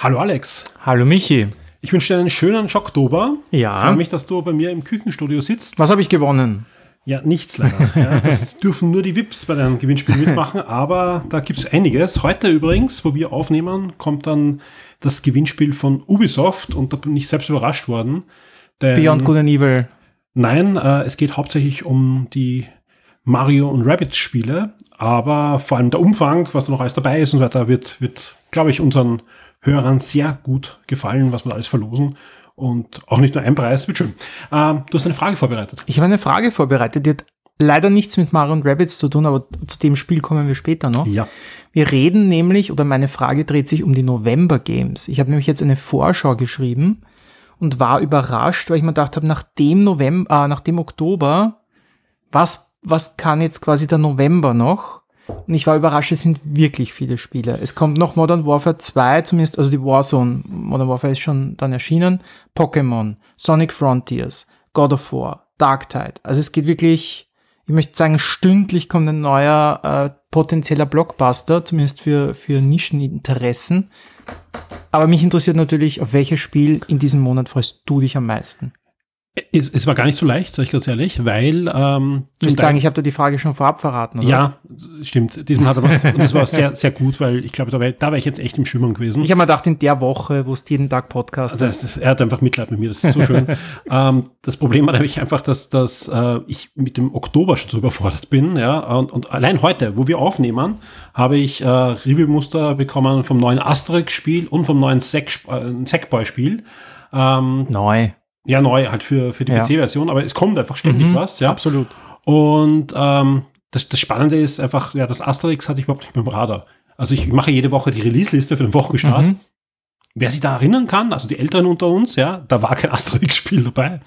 Hallo Alex. Hallo Michi. Ich wünsche dir einen schönen Schocktober. Ja. Ich freue mich, dass du bei mir im Küchenstudio sitzt. Was habe ich gewonnen? Ja, nichts leider. Ja, das dürfen nur die VIPs bei deinem Gewinnspiel mitmachen, aber da gibt es einiges. Heute übrigens, wo wir aufnehmen, kommt dann das Gewinnspiel von Ubisoft und da bin ich selbst überrascht worden. Beyond Good and Evil. Nein, äh, es geht hauptsächlich um die Mario und Rabbit Spiele, aber vor allem der Umfang, was da noch alles dabei ist und so weiter, wird, wird, glaube ich, unseren Hörern sehr gut gefallen, was wir alles verlosen. Und auch nicht nur ein Preis, wird schön. Ähm, du hast eine Frage vorbereitet. Ich habe eine Frage vorbereitet, die hat leider nichts mit Mario und Rabbits zu tun, aber zu dem Spiel kommen wir später noch. Ja. Wir reden nämlich, oder meine Frage dreht sich um die November Games. Ich habe nämlich jetzt eine Vorschau geschrieben und war überrascht, weil ich mir gedacht habe, nach dem November, äh, nach dem Oktober, was, was kann jetzt quasi der November noch? Und ich war überrascht, es sind wirklich viele Spiele. Es kommt noch Modern Warfare 2, zumindest, also die Warzone. Modern Warfare ist schon dann erschienen. Pokémon, Sonic Frontiers, God of War, Dark Tide. Also es geht wirklich, ich möchte sagen, stündlich kommt ein neuer äh, potenzieller Blockbuster, zumindest für, für Nischeninteressen. Aber mich interessiert natürlich, auf welches Spiel in diesem Monat freust du dich am meisten? Es, es war gar nicht so leicht, sage ich ganz ehrlich, weil ähm, Du musst sagen, ich habe dir die Frage schon vorab verraten, oder? Ja, was? stimmt. Diesmal hat er was, und das war sehr, sehr gut, weil ich glaube, da da wär ich jetzt echt im Schwimmen gewesen. Ich habe mir gedacht, in der Woche, wo es jeden Tag Podcast also, ist. Er hat einfach Mitleid mit mir, das ist so schön. ähm, das Problem war nämlich einfach, dass, dass äh, ich mit dem Oktober schon so überfordert bin, ja, und, und allein heute, wo wir aufnehmen, habe ich äh, Review-Muster bekommen vom neuen Asterix-Spiel und vom neuen äh, Sackboy-Spiel. Ähm, Neu. Ja, neu halt für, für die ja. PC-Version, aber es kommt einfach ständig mhm, was. Ja, absolut. Und ähm, das, das Spannende ist einfach, ja, das Asterix hatte ich überhaupt nicht mehr im Radar. Also ich mache jede Woche die Release-Liste für den Wochenstart. Mhm. Wer sich da erinnern kann, also die Älteren unter uns, ja, da war kein Asterix-Spiel dabei.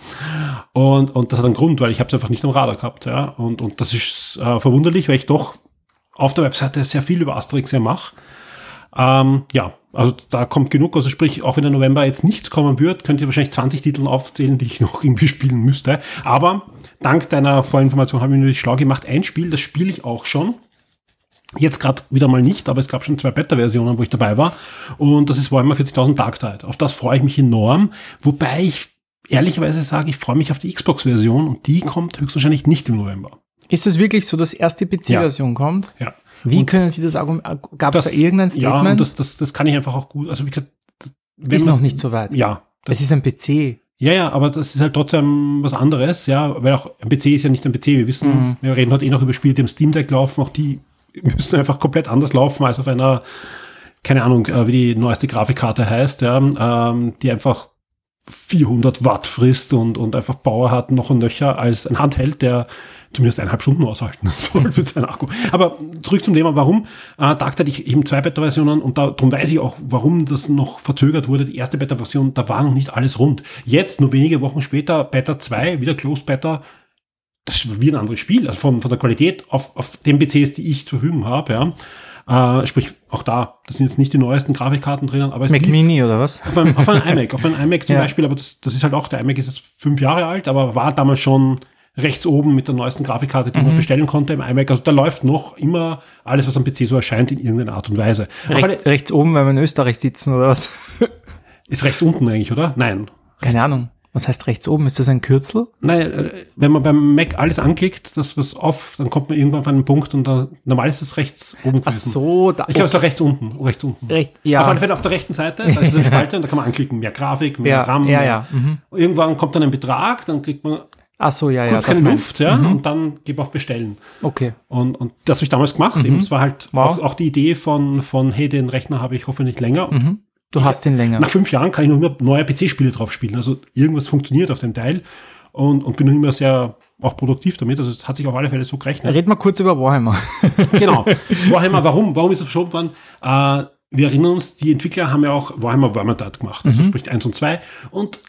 Und, und das hat einen Grund, weil ich habe es einfach nicht am Radar gehabt. Ja. Und, und das ist äh, verwunderlich, weil ich doch auf der Webseite sehr viel über Asterix ja mache. Ähm, ja, also da kommt genug. Also sprich, auch wenn der November jetzt nichts kommen wird, könnt ihr wahrscheinlich 20 Titel aufzählen, die ich noch irgendwie spielen müsste. Aber dank deiner Vorinformation habe ich mir natürlich schlau gemacht. Ein Spiel, das spiele ich auch schon. Jetzt gerade wieder mal nicht, aber es gab schon zwei Beta-Versionen, wo ich dabei war. Und das ist Warhammer 40.000 Dark Tide. Auf das freue ich mich enorm. Wobei ich ehrlicherweise sage, ich freue mich auf die Xbox-Version und die kommt höchstwahrscheinlich nicht im November. Ist es wirklich so, dass erst die PC-Version ja. kommt? Ja. Wie und können Sie das Argument, gab es da irgendein Statement? Ja, das, das, das kann ich einfach auch gut, also wie gesagt, ist noch nicht so weit. Ja. Es ist ein PC. Ja, ja, aber das ist halt trotzdem was anderes, ja, weil auch ein PC ist ja nicht ein PC. Wir wissen, mhm. wir reden heute eh noch über Spiele, die im Steam Deck laufen, auch die müssen einfach komplett anders laufen als auf einer, keine Ahnung, äh, wie die neueste Grafikkarte heißt, ja, ähm, die einfach 400 Watt frisst und, und einfach Power hat, noch und nöcher als ein Handheld, der zumindest eineinhalb Stunden aushalten soll mit seinem Akku. Aber zurück zum Thema, warum? Äh, Dark hatte ich eben zwei Beta-Versionen und darum weiß ich auch, warum das noch verzögert wurde. Die erste Beta-Version, da war noch nicht alles rund. Jetzt, nur wenige Wochen später, Beta 2, wieder Closed Beta, das ist wie ein anderes Spiel, also von, von der Qualität auf, auf den PCs, die ich zur Verfügung habe, ja. Äh, sprich, auch da, das sind jetzt nicht die neuesten Grafikkarten drinnen, aber es Mac Mini oder was? Auf einem, auf einem iMac, auf einem iMac zum ja. Beispiel, aber das, das ist halt auch, der iMac ist jetzt fünf Jahre alt, aber war damals schon rechts oben mit der neuesten Grafikkarte, die mhm. man bestellen konnte im iMac. Also da läuft noch immer alles, was am PC so erscheint, in irgendeiner Art und Weise. Recht, eine, rechts oben, weil wir in Österreich sitzen oder was? Ist rechts unten eigentlich, oder? Nein. Keine Ahnung. Was heißt rechts oben? Ist das ein Kürzel? Nein, äh, wenn man beim Mac alles anklickt, das was off, dann kommt man irgendwann auf einen Punkt und da, normal ist es rechts oben. Gewesen. Ach so, da, Ich habe es auch rechts unten, rechts unten. Recht, ja. Auf alle Fälle auf der rechten Seite, da ist eine Spalte und da kann man anklicken, mehr Grafik, mehr ja, RAM. Ja, ja. Mhm. Irgendwann kommt dann ein Betrag, dann kriegt man Ach so, ja, kurz ja. keine Luft, ja, mhm. und dann gib auf Bestellen. Okay. Und, und das habe ich damals gemacht. Mhm. Eben, es war halt wow. auch, auch die Idee von, von, hey, den Rechner habe ich hoffentlich länger. Mhm. Du ich, hast den länger. Nach fünf Jahren kann ich noch immer neue PC-Spiele drauf spielen. Also irgendwas funktioniert auf dem Teil und, und bin noch immer sehr auch produktiv damit. Also es hat sich auf alle Fälle so gerechnet. Red mal kurz über Warhammer. genau. Warhammer, warum? Warum ist es verschoben worden? Äh, wir erinnern uns, die Entwickler haben ja auch Warhammer Vermintide gemacht, also mhm. sprich 1 und 2. Und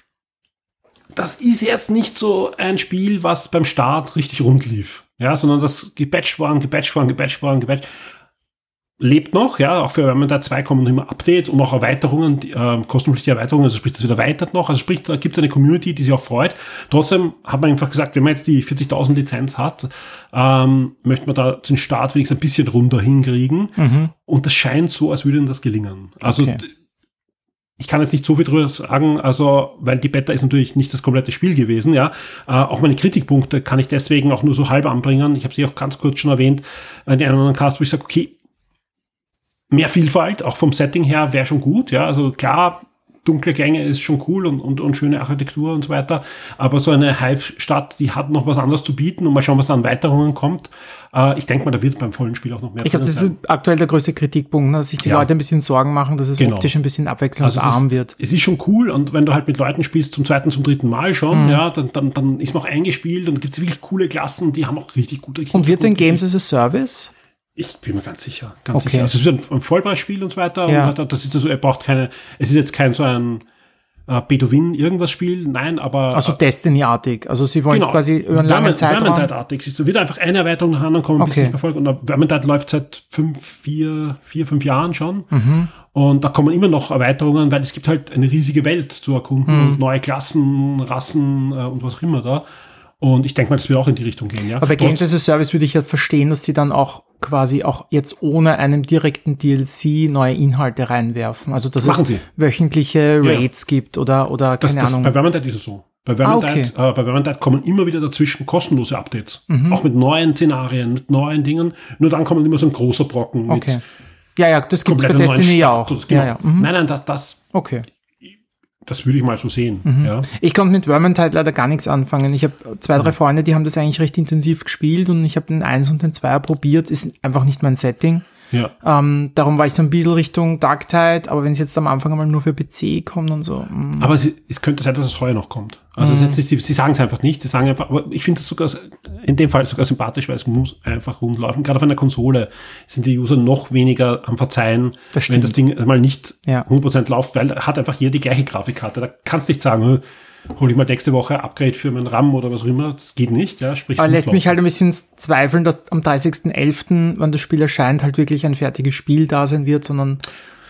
das ist jetzt nicht so ein Spiel, was beim Start richtig rund lief. Ja, sondern das gepatcht worden, gepatcht worden, gepatcht worden, gepatcht lebt noch, ja, auch für wenn man da zwei kommen immer Updates und auch Erweiterungen, die, äh, kostenpflichtige Erweiterungen, also sprich, das wird erweitert noch, also sprich, da gibt es eine Community, die sich auch freut. Trotzdem hat man einfach gesagt, wenn man jetzt die 40.000 Lizenz hat, ähm, möchte man da den Start wenigstens ein bisschen runter hinkriegen. Mhm. Und das scheint so, als würde ihnen das gelingen. Also okay. ich kann jetzt nicht so viel drüber sagen, also, weil die Beta ist natürlich nicht das komplette Spiel gewesen, ja. Äh, auch meine Kritikpunkte kann ich deswegen auch nur so halb anbringen. Ich habe sie auch ganz kurz schon erwähnt in einem anderen Cast, wo ich sage, okay, mehr Vielfalt, auch vom Setting her, wäre schon gut, ja. Also klar, dunkle Gänge ist schon cool und, und, und schöne Architektur und so weiter. Aber so eine Hive-Stadt, die hat noch was anderes zu bieten und mal schauen, was da an Weiterungen kommt. Äh, ich denke mal, da wird beim vollen Spiel auch noch mehr. Ich glaube, das sein. ist aktuell der größte Kritikpunkt, ne, dass sich die ja. Leute ein bisschen Sorgen machen, dass es genau. optisch ein bisschen abwechslungsarm also wird. Es ist schon cool und wenn du halt mit Leuten spielst zum zweiten, zum dritten Mal schon, mhm. ja, dann, dann, dann ist man auch eingespielt und gibt es wirklich coole Klassen, die haben auch richtig gute Und wird es ein Games as a Service? Ich bin mir ganz sicher, ganz okay. sicher. Also es ist ein, Vollpreisspiel und so weiter. Ja. Und das ist also, er braucht keine, es ist jetzt kein so ein äh, Bedouin irgendwas Spiel, nein, aber. Also Destiny-artig. Also sie wollen genau, quasi über einen langen Zeitraum. Vermintide-artig. Es wird einfach eine Erweiterung nach anderen kommen, okay. bis es nicht mehr Und Vermintide läuft seit fünf, vier, vier, fünf Jahren schon. Mhm. Und da kommen immer noch Erweiterungen, weil es gibt halt eine riesige Welt zu erkunden mhm. und neue Klassen, Rassen äh, und was auch immer da. Und ich denke mal, das wird auch in die Richtung gehen, ja. Aber bei Games as a Service würde ich ja verstehen, dass sie dann auch quasi auch jetzt ohne einen direkten DLC neue Inhalte reinwerfen. Also dass Machen es sie. wöchentliche Raids ja. gibt oder, oder keine das, das, Ahnung. Bei Vermintide ist es so. Bei Vermintide, ah, okay. äh, bei Vermintide kommen immer wieder dazwischen kostenlose Updates. Mhm. Auch mit neuen Szenarien, mit neuen Dingen. Nur dann kommt immer so ein großer Brocken okay. mit ja, ja, das gibt's bei Destiny ja auch. Genau. Ja, ja. Mhm. Nein, nein, das, das, okay. Das würde ich mal so sehen. Mhm. Ja. Ich konnte mit Vermintide leider gar nichts anfangen. Ich habe zwei, drei mhm. Freunde, die haben das eigentlich recht intensiv gespielt und ich habe den 1 und den 2 probiert. Ist einfach nicht mein Setting. Ja. Ähm, darum war ich so ein bisschen Richtung Dark Tide, aber wenn es jetzt am Anfang einmal nur für PC kommt und so. Mh. Mm. Aber es, es, könnte sein, dass es heuer noch kommt. Also mhm. sie, sie sagen es einfach nicht, sie sagen einfach, aber ich finde das sogar in dem Fall sogar sympathisch, weil es muss einfach rund laufen. Gerade auf einer Konsole sind die User noch weniger am Verzeihen, das wenn das Ding mal nicht ja. 100% läuft, weil hat einfach jeder die gleiche Grafikkarte. Da kannst du nicht sagen, hole ich mal nächste Woche Upgrade für meinen RAM oder was auch immer. Das geht nicht, ja. Sprich, Aber lässt mich halt ein bisschen zweifeln, dass am 30.11., wenn das Spiel erscheint, halt wirklich ein fertiges Spiel da sein wird, sondern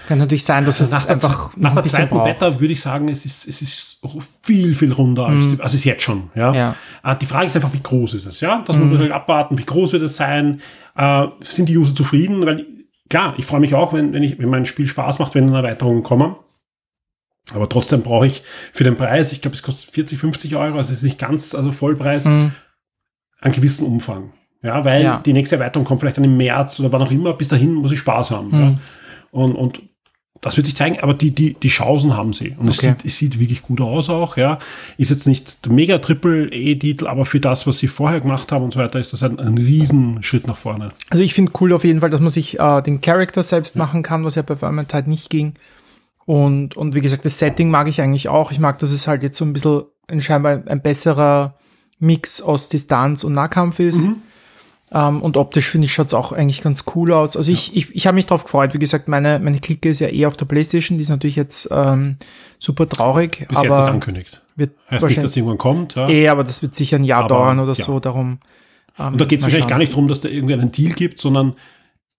kann natürlich sein, dass es nach einfach nach der zweiten braucht. Beta würde ich sagen, es ist es ist viel viel runder als mm. also es ist jetzt schon, ja. ja. Äh, die Frage ist einfach, wie groß ist es, ja? Das mm. muss man halt abwarten, wie groß wird es sein? Äh, sind die User zufrieden? Weil klar, ich freue mich auch, wenn wenn ich wenn mein Spiel Spaß macht, wenn Erweiterungen kommen. Aber trotzdem brauche ich für den Preis, ich glaube, es kostet 40, 50 Euro, also es ist nicht ganz, also Vollpreis, mhm. einen gewissen Umfang. Ja, weil ja. die nächste Erweiterung kommt vielleicht dann im März oder wann auch immer. Bis dahin muss ich Spaß haben. Mhm. Ja. Und, und das wird sich zeigen, aber die, die, die Chancen haben sie. Und okay. es, sieht, es sieht wirklich gut aus auch, ja. Ist jetzt nicht der mega Triple-E-Titel, aber für das, was sie vorher gemacht haben und so weiter, ist das ein, ein Riesenschritt nach vorne. Also ich finde cool auf jeden Fall, dass man sich äh, den Charakter selbst ja. machen kann, was ja bei Vermintide nicht ging. Und, und wie gesagt, das Setting mag ich eigentlich auch. Ich mag, dass es halt jetzt so ein bisschen ein scheinbar ein besserer Mix aus Distanz und Nahkampf ist. Mhm. Um, ähm, und optisch finde ich, schaut es auch eigentlich ganz cool aus. Also ja. ich, ich, ich habe mich drauf gefreut. Wie gesagt, meine, meine Clique ist ja eh auf der Playstation. Die ist natürlich jetzt ähm, super traurig. Bis aber jetzt nicht angekündigt. Wird heißt nicht, dass irgendwann kommt. Ja. Eh, aber das wird sicher ein Jahr aber, dauern oder ja. so. Darum. Ähm, und da geht es wahrscheinlich gar nicht darum, dass da irgendwie einen Deal gibt, sondern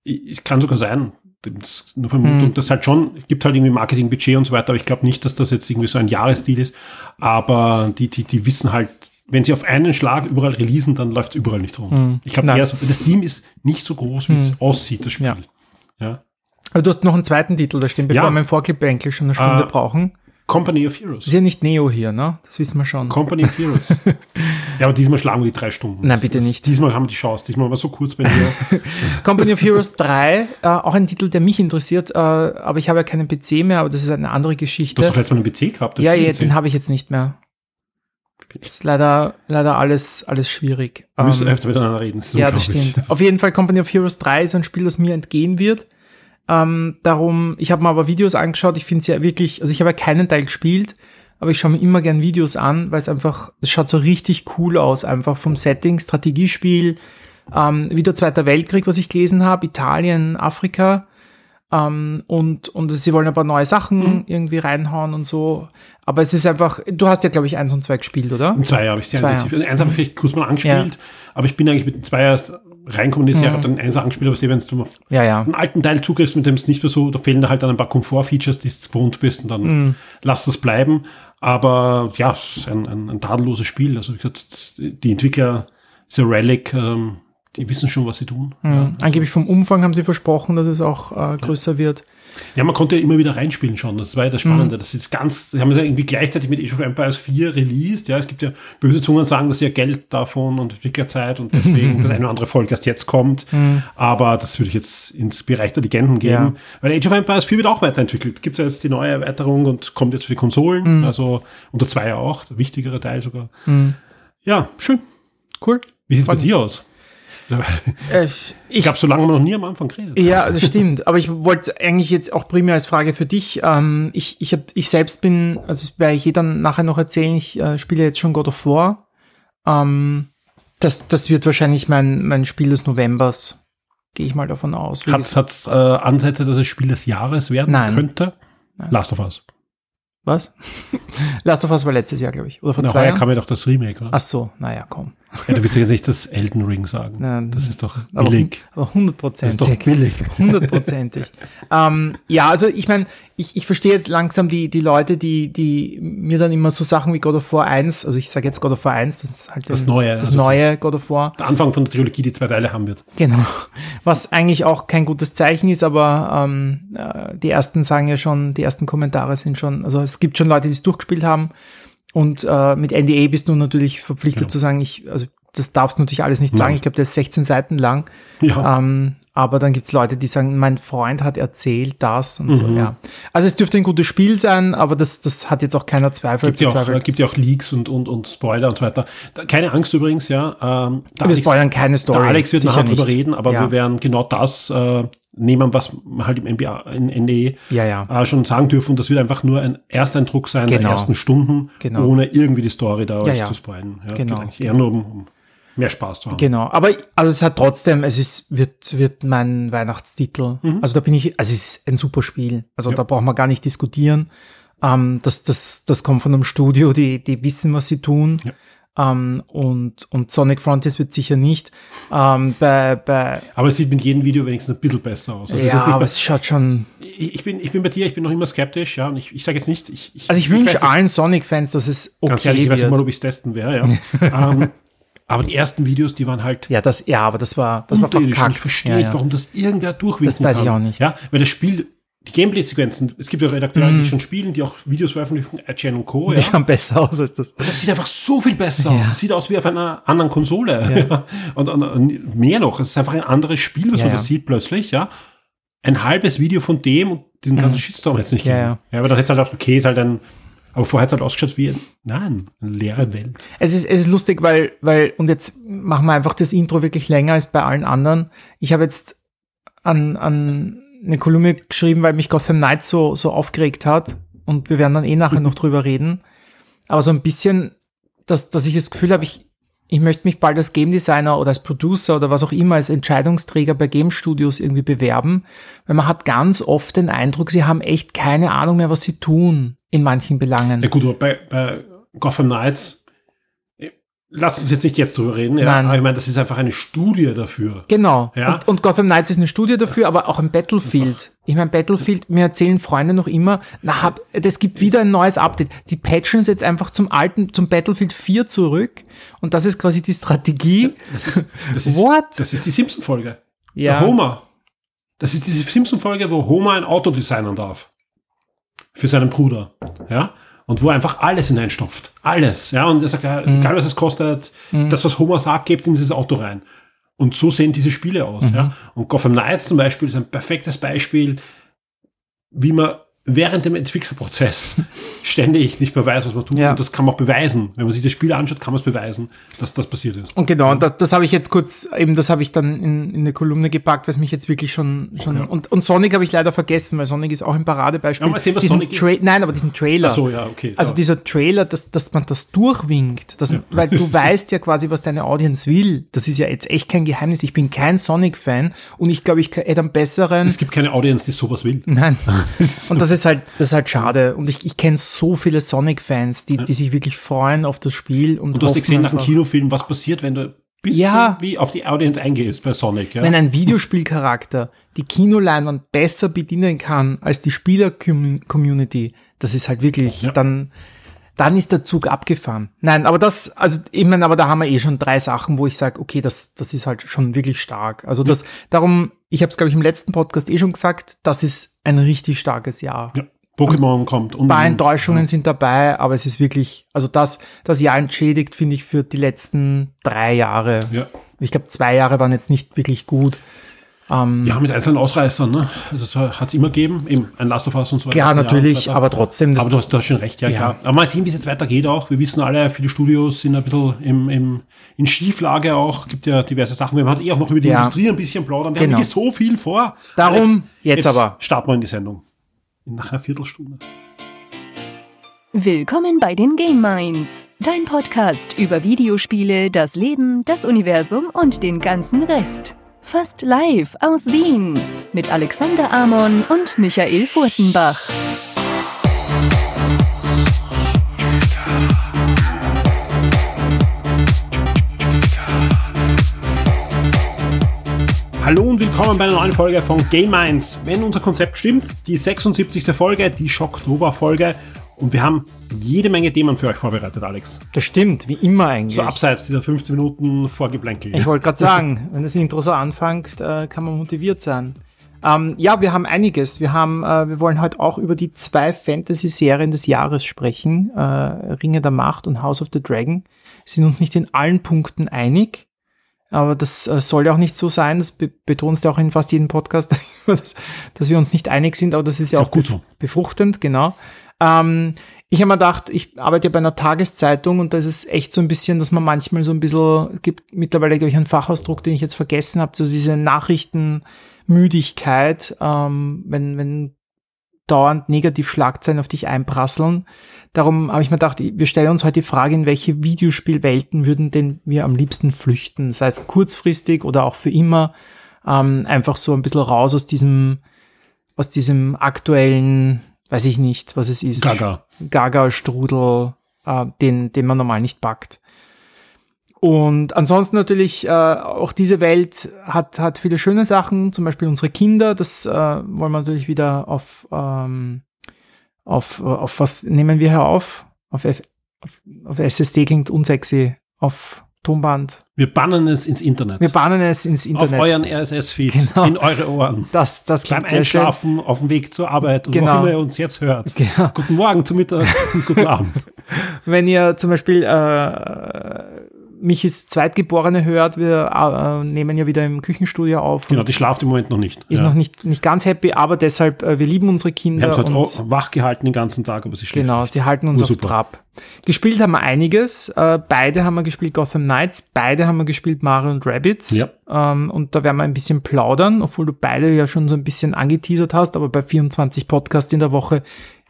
es kann sogar sein, das ist nur Vermutung, mhm. das halt schon, gibt halt irgendwie Marketingbudget und so weiter, aber ich glaube nicht, dass das jetzt irgendwie so ein Jahresdeal ist. Aber die, die, die wissen halt, wenn sie auf einen Schlag überall releasen, dann läuft es überall nicht rund. Mhm. Ich glaube so, das Team ist nicht so groß, wie es mhm. aussieht, das Spiel. Ja. ja. Aber du hast noch einen zweiten Titel da stehen, bevor ja. wir im Vorgeplänkel schon eine Stunde uh, brauchen. Company of Heroes. Ist ja nicht Neo hier, ne? Das wissen wir schon. Company of Heroes. ja, aber diesmal schlagen wir die drei Stunden. Nein, bitte das, nicht. Diesmal haben wir die Chance. Diesmal war so kurz bei dir. Company of Heroes 3, äh, auch ein Titel, der mich interessiert, äh, aber ich habe ja keinen PC mehr, aber das ist eine andere Geschichte. Du hast doch letztes Mal einen PC gehabt. Ja, ja, den habe ich jetzt nicht mehr. Ist leider, leider alles, alles schwierig. Wir müssen ähm, öfter miteinander reden. Das ja, das stimmt. Auf jeden Fall Company of Heroes 3 ist ein Spiel, das mir entgehen wird. Ähm, darum, ich habe mir aber Videos angeschaut. Ich finde es ja wirklich, also ich habe ja keinen Teil gespielt, aber ich schaue mir immer gern Videos an, weil es einfach, es schaut so richtig cool aus, einfach vom Setting, Strategiespiel, ähm, wieder Zweiter Weltkrieg, was ich gelesen habe, Italien, Afrika. Ähm, und, und sie wollen aber neue Sachen mhm. irgendwie reinhauen und so. Aber es ist einfach, du hast ja, glaube ich, eins und zwei gespielt, oder? Zwei habe ich sehr intensiv. Eins habe ich vielleicht kurz mal angespielt, ja. aber ich bin eigentlich mit zwei erst reinkommen ist, mhm. ja, habe dann eins angespielt, aber wenn du auf ja, ja. einen alten Teil zugriffst, mit dem es nicht mehr so, da fehlen da halt dann ein paar Komfort-Features, die du gewohnt bist und dann mhm. lass das bleiben. Aber ja, es ist ein, ein, ein tadelloses Spiel. Also wie gesagt, die Entwickler, The Relic, ähm, die wissen schon, was sie tun. Mhm. Ja, also Angeblich vom Umfang haben sie versprochen, dass es auch äh, größer ja. wird. Ja, man konnte ja immer wieder reinspielen schon. Das war ja das Mhm. Spannende. Das ist ganz, sie haben ja irgendwie gleichzeitig mit Age of Empires 4 released. Ja, es gibt ja böse Zungen sagen, dass ja Geld davon und Entwicklerzeit und deswegen das eine oder andere Volk erst jetzt kommt. Aber das würde ich jetzt ins Bereich der Legenden geben. Mhm. Ja. Weil Age of Empires 4 wird auch weiterentwickelt. Gibt es ja jetzt die neue Erweiterung und kommt jetzt für die Konsolen. Mhm. Also unter zwei ja auch, der wichtigere Teil sogar. Ja, schön. Cool. Wie sieht's bei Freut dir aus? Äh, Ich ich, glaube, so lange noch nie am Anfang geredet. ja, das stimmt. Aber ich wollte eigentlich jetzt auch primär als Frage für dich. Ähm, ich, ich, hab, ich selbst bin, also das werde ich jeder nachher noch erzählen, ich äh, spiele jetzt schon God of War. Ähm, das, das wird wahrscheinlich mein, mein Spiel des Novembers. Gehe ich mal davon aus. Hat es äh, Ansätze, dass es Spiel des Jahres werden Nein. könnte? Last of Us. Was? Last of Us war letztes Jahr, glaube ich. Oder vor Na, zwei Jahren. kam ja doch das Remake, oder? Ach so, naja, komm. Ja, du willst ja jetzt nicht das Elden Ring sagen. Nein. das ist doch billig. aber Das ist hundertprozentig. doch billig. Hundertprozentig. ähm, ja, also ich meine, ich, ich verstehe jetzt langsam die, die Leute, die, die mir dann immer so Sachen wie God of War 1, also ich sage jetzt God of War 1, das ist halt Das ein- Neue, das also neue God of War. Der Anfang von der Trilogie, die zwei Teile haben wird. Genau. Was eigentlich auch kein gutes Zeichen ist, aber ähm, äh, die ersten sagen ja schon, die ersten Kommentare sind schon, also es gibt schon Leute, die es durchgespielt haben. Und äh, mit NDA bist du natürlich verpflichtet Genau. zu sagen, ich, also das darfst du natürlich alles nicht sagen. Nein. Ich glaube, der ist 16 Seiten lang. Ja. Ähm, aber dann gibt's Leute, die sagen, mein Freund hat erzählt das und so, Mhm. ja. Also es dürfte ein gutes Spiel sein, aber das, das hat jetzt auch keiner Zweifel. Gibt ja, auch, gibt ja auch Leaks und, und, und Spoiler und so weiter. Da, keine Angst übrigens, ja. Ähm, wir Alex- spoilern keine Story. Der Alex wird nachher drüber reden, aber ja. wir werden genau das äh, nehmen, was halt im NBA, in NDE Ja, ja. äh, schon sagen dürfen. Das wird einfach nur ein Ersteindruck sein der Genau. ersten Stunden, Genau. ohne irgendwie die Story da ja. zu spoilen. Ja, Genau. geht Eher nur um, um mehr Spaß zu haben. Genau, aber also es hat trotzdem, es ist, wird, wird mein Weihnachtstitel. Also da bin ich, also es ist ein super Spiel. Also da braucht man gar nicht diskutieren. Ähm, das, das, das kommt von einem Studio, die, die wissen, was sie tun. Ähm, und, und Sonic Frontiers wird sicher nicht. Ähm, bei, bei, Aber es sieht mit jedem Video wenigstens ein bisschen besser aus. Also ja, nicht aber es schaut schon. ich, ich, bin, ich bin bei dir, ich bin noch immer skeptisch, ja, und ich, ich sage jetzt nicht, ich, ich Also ich weiß wünsche nicht, allen Sonic-Fans, dass es okay ganz ehrlich, ich weiß nicht mal, ob ich es testen werde, ja. ähm, aber die ersten Videos, die waren halt ja, das, ja, aber das war, das war verkackt. Ich verstehe ja, nicht, ja. warum das irgendwer durchwinken Das weiß kann. ich auch nicht. Ja, weil das Spiel, die Gameplay-Sequenzen, es gibt ja Redakteure, Mhm. die schon spielen, die auch Videos veröffentlichen, IGN und Co. Die Ja. schauen besser aus als das. Das sieht einfach so viel besser Ja. aus. Das sieht aus wie auf einer anderen Konsole. Ja. Und, und, und mehr noch, es ist einfach ein anderes Spiel, was man da sieht plötzlich, ja. Ein halbes Video von dem und diesen ganzen Shitstorm jetzt nicht Mhm. Ja, ja. ja, aber dann hätte halt auch, okay, ist halt ein, aber vorher hat es halt ausgeschaut wie ein, nein, eine leere Welt. Es ist, es ist lustig, weil, weil, und jetzt machen wir einfach das Intro wirklich länger als bei allen anderen. Ich habe jetzt an, an eine Kolumne geschrieben, weil mich Gotham Knights so, so aufgeregt hat. Und wir werden dann eh nachher noch drüber reden. Aber so ein bisschen, dass, dass ich das Gefühl habe, ich, ich möchte mich bald als Game Designer oder als Producer oder was auch immer als Entscheidungsträger bei Game Studios irgendwie bewerben, weil man hat ganz oft den Eindruck, sie haben echt keine Ahnung mehr, was sie tun in manchen Belangen. Ja gut, aber bei, bei Gotham Knights, lasst uns jetzt nicht jetzt drüber reden, ja, Nein. aber ich meine, das ist einfach eine Studie dafür. Genau. Ja. Und, und Gotham Knights ist eine Studie dafür, aber auch ein Battlefield. Ich meine, Battlefield, mir erzählen Freunde noch immer, na, hab, es gibt wieder ein neues Update. Die patchen es jetzt einfach zum alten, zum Battlefield 4 zurück. Und das ist quasi die Strategie. Das ist, das ist, What? Das ist die Simpson-Folge. Ja. Der Homer. Das ist diese Simpson-Folge, wo Homer ein Auto designen darf. Für seinen Bruder. Ja. Und wo einfach alles hineinstopft. Alles. Ja. Und er sagt, ja, Mhm. egal was es kostet, das, was Homer sagt, gebt in dieses Auto rein. Und so sehen diese Spiele aus. Mhm. Ja. Und Gotham Knights zum Beispiel ist ein perfektes Beispiel, wie man während dem Entwickelprozess ständig nicht mehr weiß, was man tut. Ja. Und das kann man auch beweisen. Wenn man sich das Spiel anschaut, kann man es beweisen, dass das passiert ist. Und genau, und das, das habe ich jetzt kurz, eben das habe ich dann in, in eine Kolumne gepackt, was mich jetzt wirklich schon, schon Okay. und, und Sonic habe ich leider vergessen, weil Sonic ist auch ein Paradebeispiel. Ja, mal sehen, was diesen Sonic. Tra Nein, aber diesen Trailer. Ach so, ja, okay. Also ja. dieser Trailer, dass, dass man das durchwinkt, dass, weil du weißt ja quasi, was deine Audience will. Das ist ja jetzt echt kein Geheimnis. Ich bin kein Sonic-Fan und ich glaube, ich hätte am besseren. Es gibt keine Audience, die sowas will. Nein. Und das ist halt, das ist halt schade. Und ich, ich kenne so viele Sonic-Fans, die, die sich wirklich freuen auf das Spiel und, Und du hast ja gesehen nach dem Kinofilm, was passiert, wenn du bisschen Ja. wie auf die Audience eingehst bei Sonic. Ja? wenn ein Videospielcharakter die Kinoleinwand besser bedienen kann als die Spieler-Community, das ist halt wirklich Ja. dann, dann ist der Zug abgefahren. Nein, aber das, also ich meine, aber da haben wir eh schon drei Sachen, wo ich sage, okay, das, das ist halt schon wirklich stark. Also das, darum, ich habe es, glaube ich, im letzten Podcast eh schon gesagt, das ist ein richtig starkes Jahr. Ja. Pokémon kommt. Ein paar Enttäuschungen sind dabei, aber es ist wirklich, also das, das Jahr entschädigt, finde ich, für die letzten drei Jahre. Ja. Ich glaube, zwei Jahre waren jetzt nicht wirklich gut. Ähm, Ja, mit einzelnen Ausreißern, ne? Also das hat es immer gegeben, eben ein Last of Us und so weiter. ja, natürlich, Jahre. aber trotzdem. Aber du hast, du hast schon recht, ja, Ja. klar. Aber mal sehen, wie es jetzt weitergeht auch. Wir wissen alle, viele Studios sind ein bisschen im, im, in Schieflage auch. Gibt ja diverse Sachen. Wir haben eh auch noch über die Ja. Industrie ein bisschen plaudern. Wir Genau. haben wirklich so viel vor. Darum jetzt aber. Starten wir in die Sendung. Nach einer Viertelstunde. Willkommen bei den Game Minds, dein Podcast über Videospiele, das Leben, das Universum und den ganzen Rest. Fast live aus Wien mit Alexander Amon und Michael Furtenbach. Hallo und willkommen bei einer neuen Folge von Game Minds. Wenn unser Konzept stimmt, die 76. Folge, die Schocktober-Folge. Und wir haben jede Menge Themen für euch vorbereitet, Alex. Das stimmt, wie immer eigentlich. So abseits dieser 15 Minuten Vorgeplänkel. Ich wollte gerade sagen, wenn das Intro so anfängt, äh, kann man motiviert sein. Ähm, ja, wir haben einiges. Wir haben, äh, wir wollen heute auch über die zwei Fantasy-Serien des Jahres sprechen: äh, Ringe der Macht und House of the Dragon. Sind uns nicht in allen Punkten einig, aber das äh, soll ja auch nicht so sein. Das be betonst du auch in fast jedem Podcast, dass, dass wir uns nicht einig sind. Aber das ist ja Ist auch, auch gut so. befruchtend, genau. Ähm, ich habe mir gedacht, ich arbeite ja bei einer Tageszeitung und da ist es echt so ein bisschen, dass man manchmal so ein bisschen, gibt mittlerweile, glaube ich, einen Fachausdruck, den ich jetzt vergessen habe, so diese Nachrichtenmüdigkeit, ähm, wenn, wenn dauernd negativ Schlagzeilen auf dich einprasseln. Darum habe ich mir gedacht, wir stellen uns heute die Frage, in welche Videospielwelten würden denn wir am liebsten flüchten? Sei es kurzfristig oder auch für immer. Ähm, einfach so ein bisschen raus aus diesem, aus diesem aktuellen, weiß ich nicht, was es ist. Gaga. Gaga-Strudel, äh, den, den man normal nicht packt. Und ansonsten natürlich, äh, auch diese Welt hat, hat viele schöne Sachen, zum Beispiel unsere Kinder, das äh, wollen wir natürlich wieder auf, ähm, auf, auf was nehmen wir hier auf? Auf, F auf, auf SSD klingt unsexy, auf Tonband. Wir bannen es ins Internet. Wir bahnen es ins auf Internet. euren RSS-Feed, Genau. in eure Ohren. das, das Beim sehr schön. Einschlafen, auf dem Weg zur Arbeit und wo Genau. immer ihr uns jetzt hört. Genau. Guten Morgen, zu Mittag und guten Abend. wenn ihr zum Beispiel äh, Michis Zweitgeborene hört, wir äh, nehmen ja wieder im Küchenstudio auf. Genau, die schlaft im Moment noch nicht. ist Ja. noch nicht, nicht ganz happy, aber deshalb, äh, wir lieben unsere Wir Kinder. haben es und heute wach gehalten den ganzen Tag, aber sie schläft Genau, nicht. sie halten uns Oh, auf super. Trab. Gespielt haben wir einiges. Äh, beide haben wir gespielt Gotham Knights, beide haben wir gespielt Mario und Rabbids. Ja. Ähm, und da werden wir ein bisschen plaudern, obwohl du beide ja schon so ein bisschen angeteasert hast, aber bei 24 Podcasts in der Woche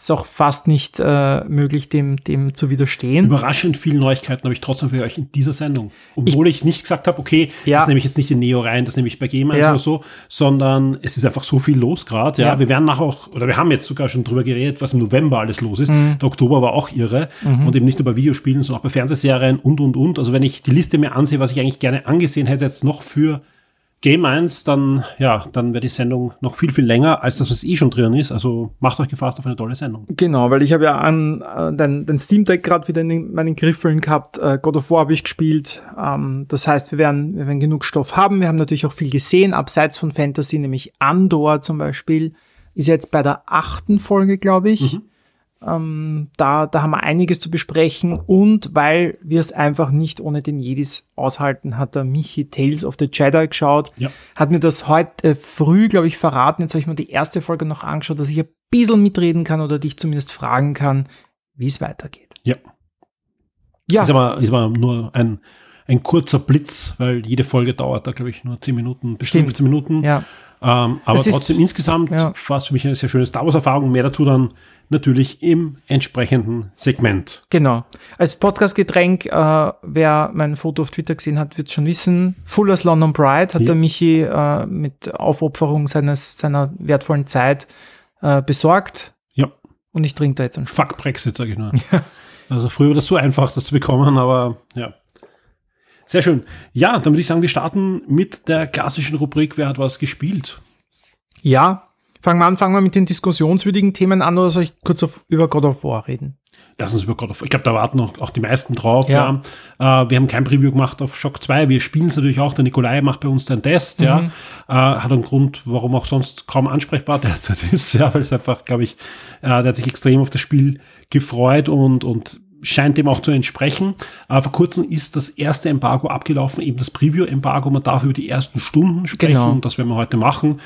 ist auch fast nicht äh, möglich, dem, dem zu widerstehen. Überraschend viele Neuigkeiten habe ich trotzdem für euch in dieser Sendung. Obwohl ich, nicht gesagt habe, okay, Ja. das nehme ich jetzt nicht in Neo rein, das nehme ich bei Gamer Ja. oder so, sondern es ist einfach so viel los gerade. Ja. Ja. wir werden nachher auch, oder wir haben jetzt sogar schon drüber geredet, was im November alles los ist. Mhm. Der Oktober war auch irre. Und eben nicht nur bei Videospielen, sondern auch bei Fernsehserien und, und, und. Also wenn ich die Liste mir ansehe, was ich eigentlich gerne angesehen hätte jetzt noch für Game 1, dann, ja, dann wäre die Sendung noch viel, viel länger als das, was eh schon drin ist. Also macht euch gefasst auf eine tolle Sendung. Genau, weil ich habe ja an äh, dein, dein Steam Deck gerade wieder in den- meinen Griffeln gehabt. Äh, God of War habe ich gespielt. Ähm, das heißt, wir werden, wir werden genug Stoff haben. Wir haben natürlich auch viel gesehen, abseits von Fantasy, nämlich Andor zum Beispiel. Ist jetzt bei der achten Folge, glaube ich. Ähm, da, da haben wir einiges zu besprechen und weil wir es einfach nicht ohne den Jedis aushalten, hat der Michi Tales of the Jedi geschaut, Ja. hat mir das heute äh, früh, glaube ich, verraten. Jetzt habe ich mir die erste Folge noch angeschaut, dass ich ein bisschen mitreden kann oder dich zumindest fragen kann, wie es weitergeht. Ja. Ja, Ist aber, ist aber nur ein, ein kurzer Blitz, weil jede Folge dauert da, glaube ich, nur 10 Minuten, bis Stimmt. 15 Minuten. ja. Ähm, aber ist- trotzdem insgesamt ja. war es für mich eine sehr schöne Star Wars-Erfahrung. Mehr dazu dann natürlich im entsprechenden Segment. Genau. Als Podcast-Getränk, äh, wer mein Foto auf Twitter gesehen hat, wird schon wissen. Fuller's London Bride hat Ja. der Michi äh, mit Aufopferung seines, seiner wertvollen Zeit äh, besorgt. Ja, Und ich trinke da jetzt einen Schluck. fuck Brexit, sage ich nur. Also früher war das so einfach, das zu bekommen, aber ja. Sehr schön. Ja, dann würde ich sagen, wir starten mit der klassischen Rubrik Wer hat was gespielt? Ja, Fangen wir an, fangen wir mit den diskussionswürdigen Themen an oder soll ich kurz auf, über God of War reden? Lass uns über God of War. Ich glaube, da warten noch auch die meisten drauf. Ja. ja. Äh, wir haben kein Preview gemacht auf Shock 2. Wir spielen es natürlich auch. Der Nikolai macht bei uns den Test. Mhm. Ja. Äh, hat einen Grund, warum auch sonst kaum ansprechbar derzeit ist. Ja, weil es einfach, glaube ich, äh, der hat sich extrem auf das Spiel gefreut und, und scheint dem auch zu entsprechen. Aber vor kurzem ist das erste Embargo abgelaufen, eben das Preview-Embargo. Man darf über die ersten Stunden sprechen. Genau. Das werden wir heute machen.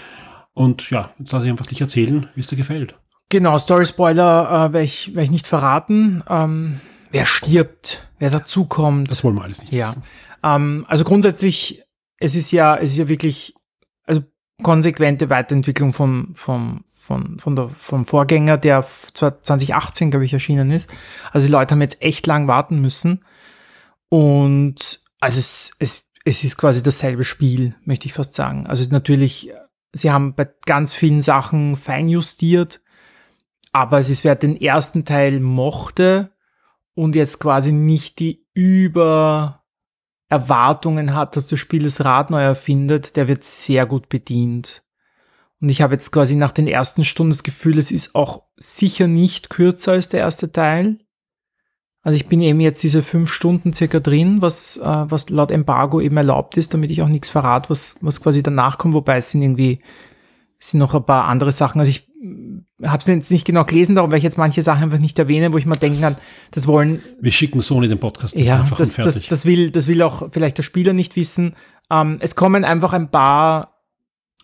Und ja, jetzt lasse ich einfach dich erzählen, wie es dir gefällt. Genau, Story-Spoiler äh, werde ich, werd ich nicht verraten. Ähm, wer stirbt, wer dazukommt. Das wollen wir alles nicht ja. wissen. Ähm, also grundsätzlich, es ist ja, es ist ja wirklich, also konsequente Weiterentwicklung vom, vom, vom, von der, vom Vorgänger, der 2018, glaube ich, erschienen ist. Also die Leute haben jetzt echt lang warten müssen. Und also es, es, es ist quasi dasselbe Spiel, möchte ich fast sagen. Also natürlich Sie haben bei ganz vielen Sachen feinjustiert, aber es ist, wer den ersten Teil mochte und jetzt quasi nicht die über Erwartungen hat, dass das Spiel das Rad neu erfindet, der wird sehr gut bedient. Und ich habe jetzt quasi nach den ersten Stunden das Gefühl, es ist auch sicher nicht kürzer als der erste Teil. Also ich bin eben jetzt diese fünf Stunden circa drin, was, äh, was laut Embargo eben erlaubt ist, damit ich auch nichts verrate, was, was quasi danach kommt, wobei es sind irgendwie, es sind noch ein paar andere Sachen. Also ich habe es jetzt nicht genau gelesen, darum werde ich jetzt manche Sachen einfach nicht erwähnen, wo ich mal denken kann, das wollen. Wir schicken Sony den Podcast ja, einfach das, das, das, will, das will auch vielleicht der Spieler nicht wissen. Ähm, es kommen einfach ein paar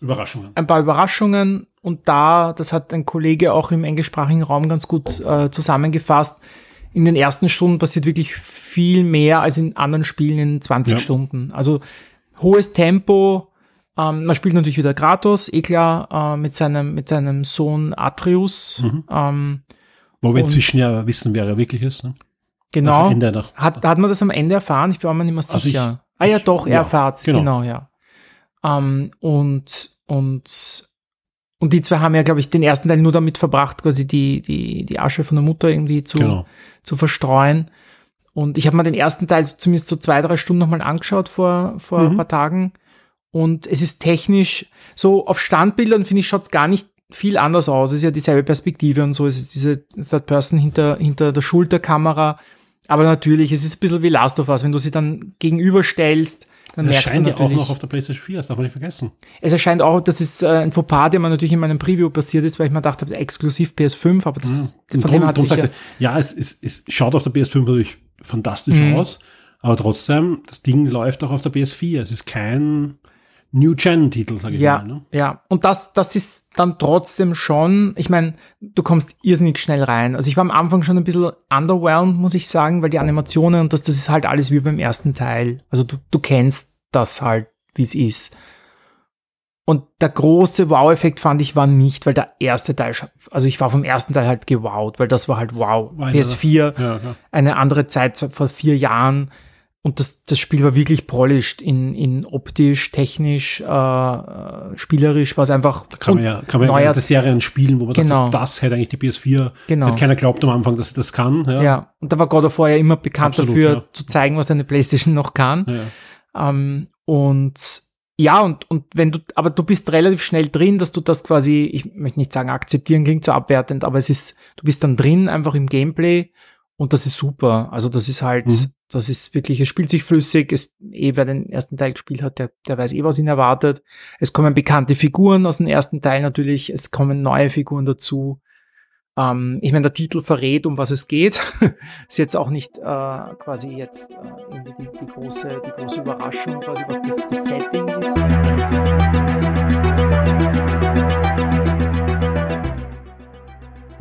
Überraschungen. Ein paar Überraschungen und da, das hat ein Kollege auch im englischsprachigen Raum ganz gut äh, zusammengefasst, in den ersten Stunden passiert wirklich viel mehr als in anderen Spielen in 20 ja. Stunden. Also hohes Tempo. Ähm, man spielt natürlich wieder Kratos, eh klar, äh, mit, seinem, mit seinem Sohn Atreus. Mhm. Ähm, Wo wir inzwischen ja wissen, wer er wirklich ist. Ne? Genau. Hat, hat man das am Ende erfahren? Ich bin mir nicht mehr sicher. Also ich, ah ja, doch, er ja, erfahrt genau. genau, ja. Ähm, und, und und die zwei haben ja, glaube ich, den ersten Teil nur damit verbracht, quasi die, die, die Asche von der Mutter irgendwie zu, genau. zu verstreuen. Und ich habe mir den ersten Teil zumindest so zwei, drei Stunden nochmal angeschaut vor, vor mhm. ein paar Tagen. Und es ist technisch, so auf Standbildern, finde ich, schaut es gar nicht viel anders aus. Es ist ja dieselbe Perspektive und so. Es ist diese Third Person hinter, hinter der Schulterkamera. Aber natürlich, es ist ein bisschen wie Last of Us, wenn du sie dann gegenüberstellst dann das erscheint ja auch noch auf der PlayStation 4, das darf man nicht vergessen. Es erscheint auch, das ist äh, ein Fauxpas, der mir natürlich in meinem Preview passiert ist, weil ich mir dachte, exklusiv PS5, aber das ja, von drum, dem hat sich ja, ja, es, es, es schaut auf der PS5 natürlich fantastisch mhm. aus, aber trotzdem, das Ding läuft auch auf der PS4. Es ist kein New-Gen-Titel, sage ich ja, mal. Ne? Ja, und das, das ist dann trotzdem schon, ich meine, du kommst irrsinnig schnell rein. Also ich war am Anfang schon ein bisschen underwhelmed, muss ich sagen, weil die Animationen und das, das ist halt alles wie beim ersten Teil. Also du, du kennst das halt, wie es ist. Und der große Wow-Effekt fand ich war nicht, weil der erste Teil, also ich war vom ersten Teil halt gewowt, weil das war halt wow. PS4, ja, eine andere Zeit vor vier Jahren und das, das Spiel war wirklich polished in, in optisch, technisch, äh, spielerisch, war es einfach. Da kann man ja, kann man ja ganze Serien spielen, wo man genau. dachte, das hätte eigentlich die PS4. Genau. Hat keiner glaubt am Anfang, dass sie das kann. Ja, ja. und da war God of War ja immer bekannt Absolut, dafür, ja. zu zeigen, was eine PlayStation noch kann. Ja. Ähm, und ja, und, und wenn du, aber du bist relativ schnell drin, dass du das quasi, ich möchte nicht sagen, akzeptieren klingt so abwertend, aber es ist, du bist dann drin, einfach im Gameplay und das ist super. Also das ist halt, mhm. das ist wirklich, es spielt sich flüssig. Es, eh, wer den ersten Teil gespielt hat, der, der weiß eh, was ihn erwartet. Es kommen bekannte Figuren aus dem ersten Teil natürlich. Es kommen neue Figuren dazu. Ähm, ich meine, der Titel verrät, um was es geht. ist jetzt auch nicht äh, quasi jetzt äh, irgendwie die, die, große, die große Überraschung, quasi was das, das Setting ist.